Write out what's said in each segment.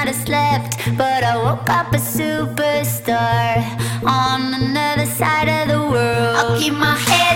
that I slept, but I woke up a superstar on another side of the world. I'll keep my head.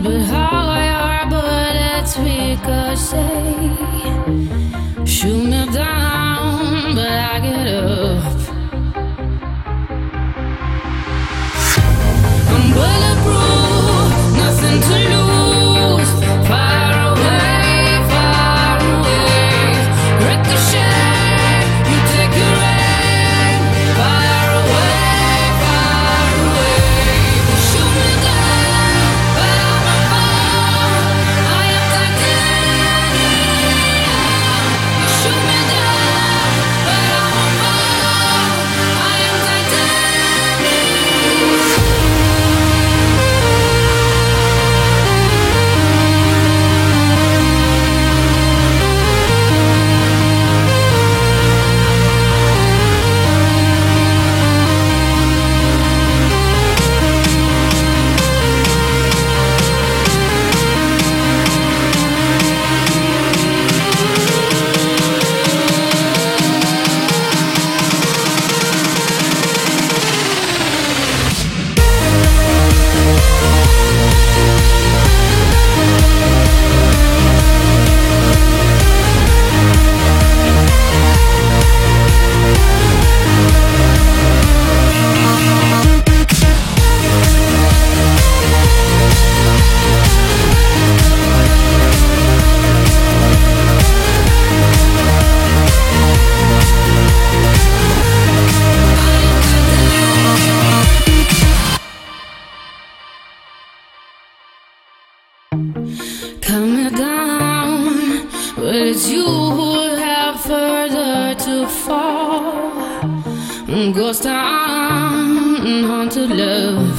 but how I harbor that's ricochet. Shoot me down. You would have further to fall. Ghost town, haunted love.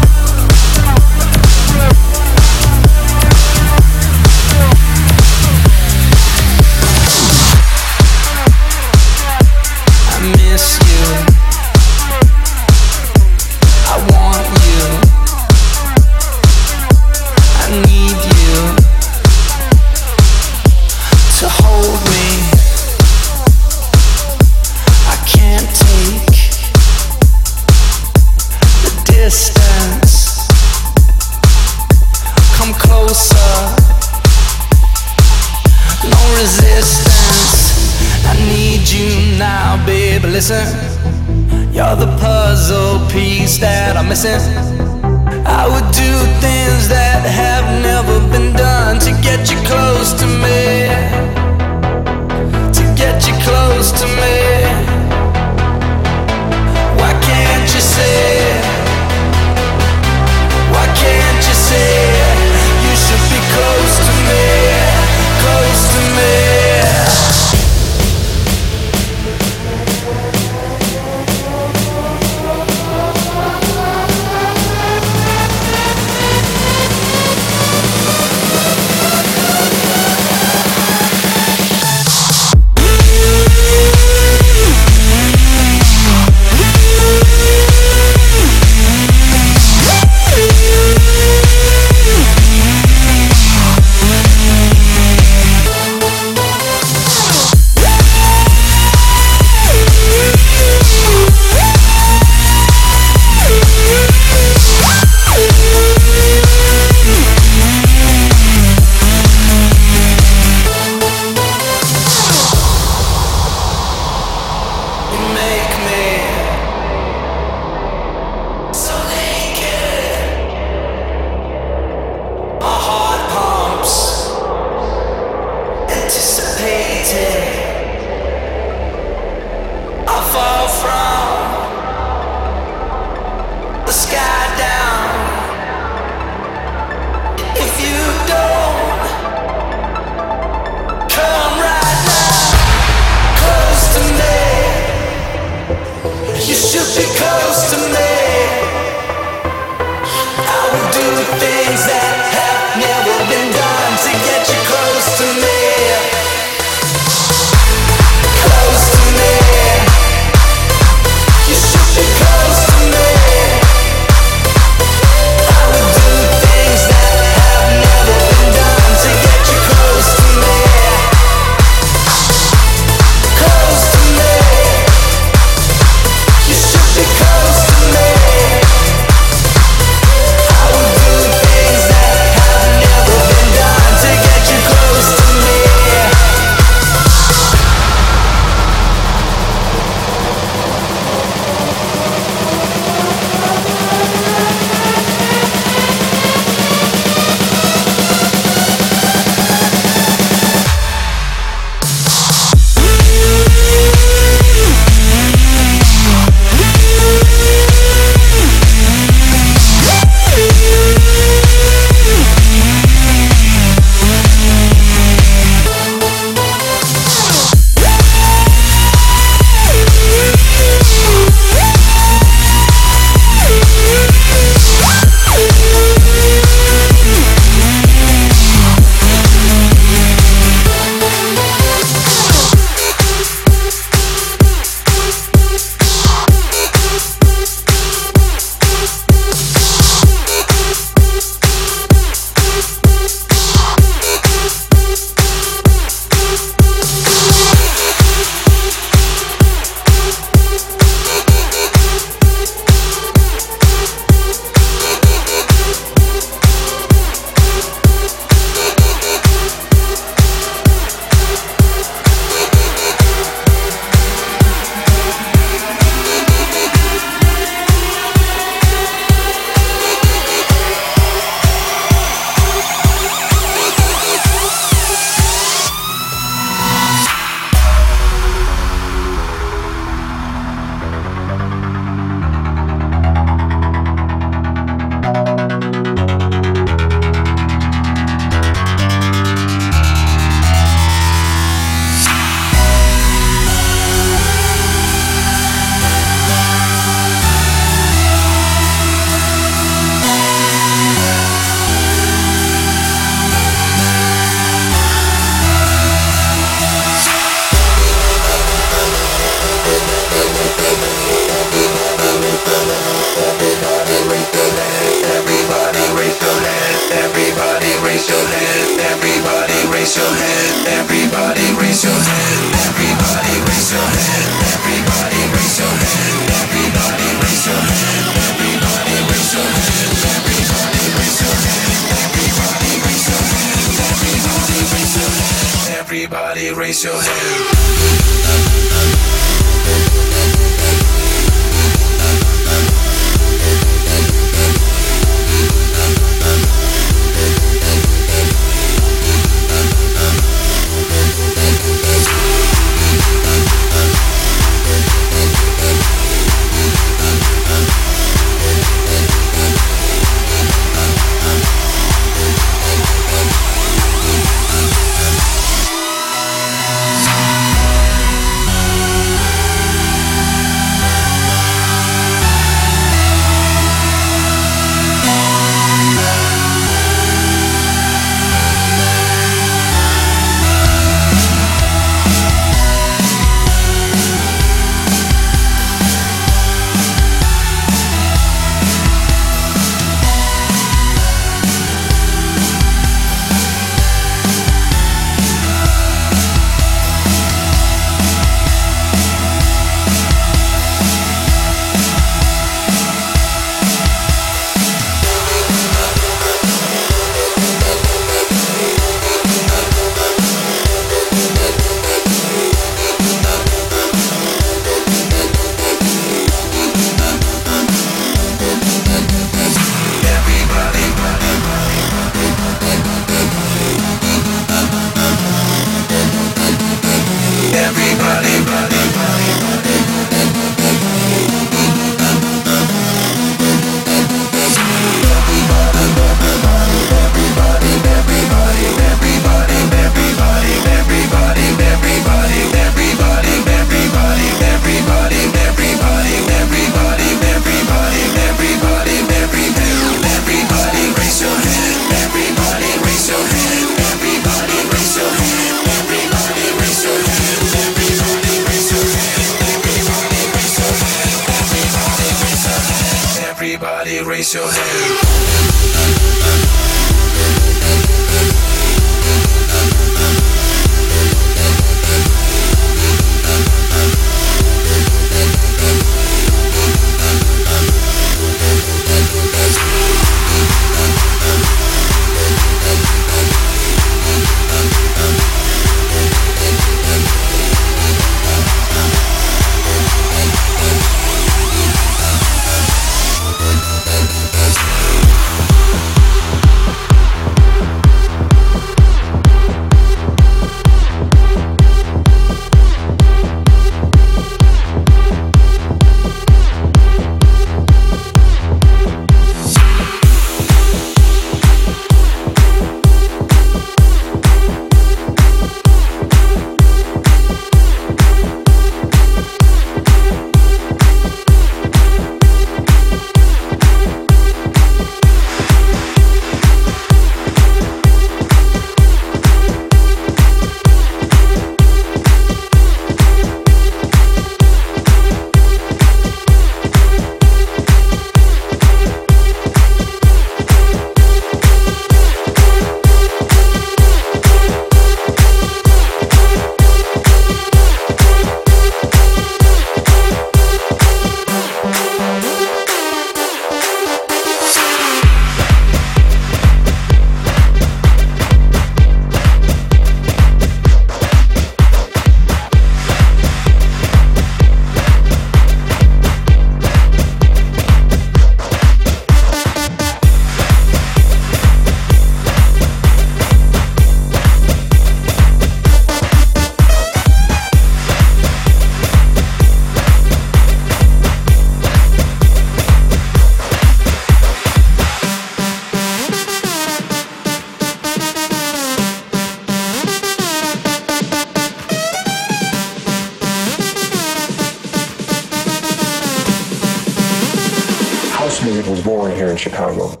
born here in Chicago.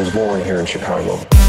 was born here in Chicago.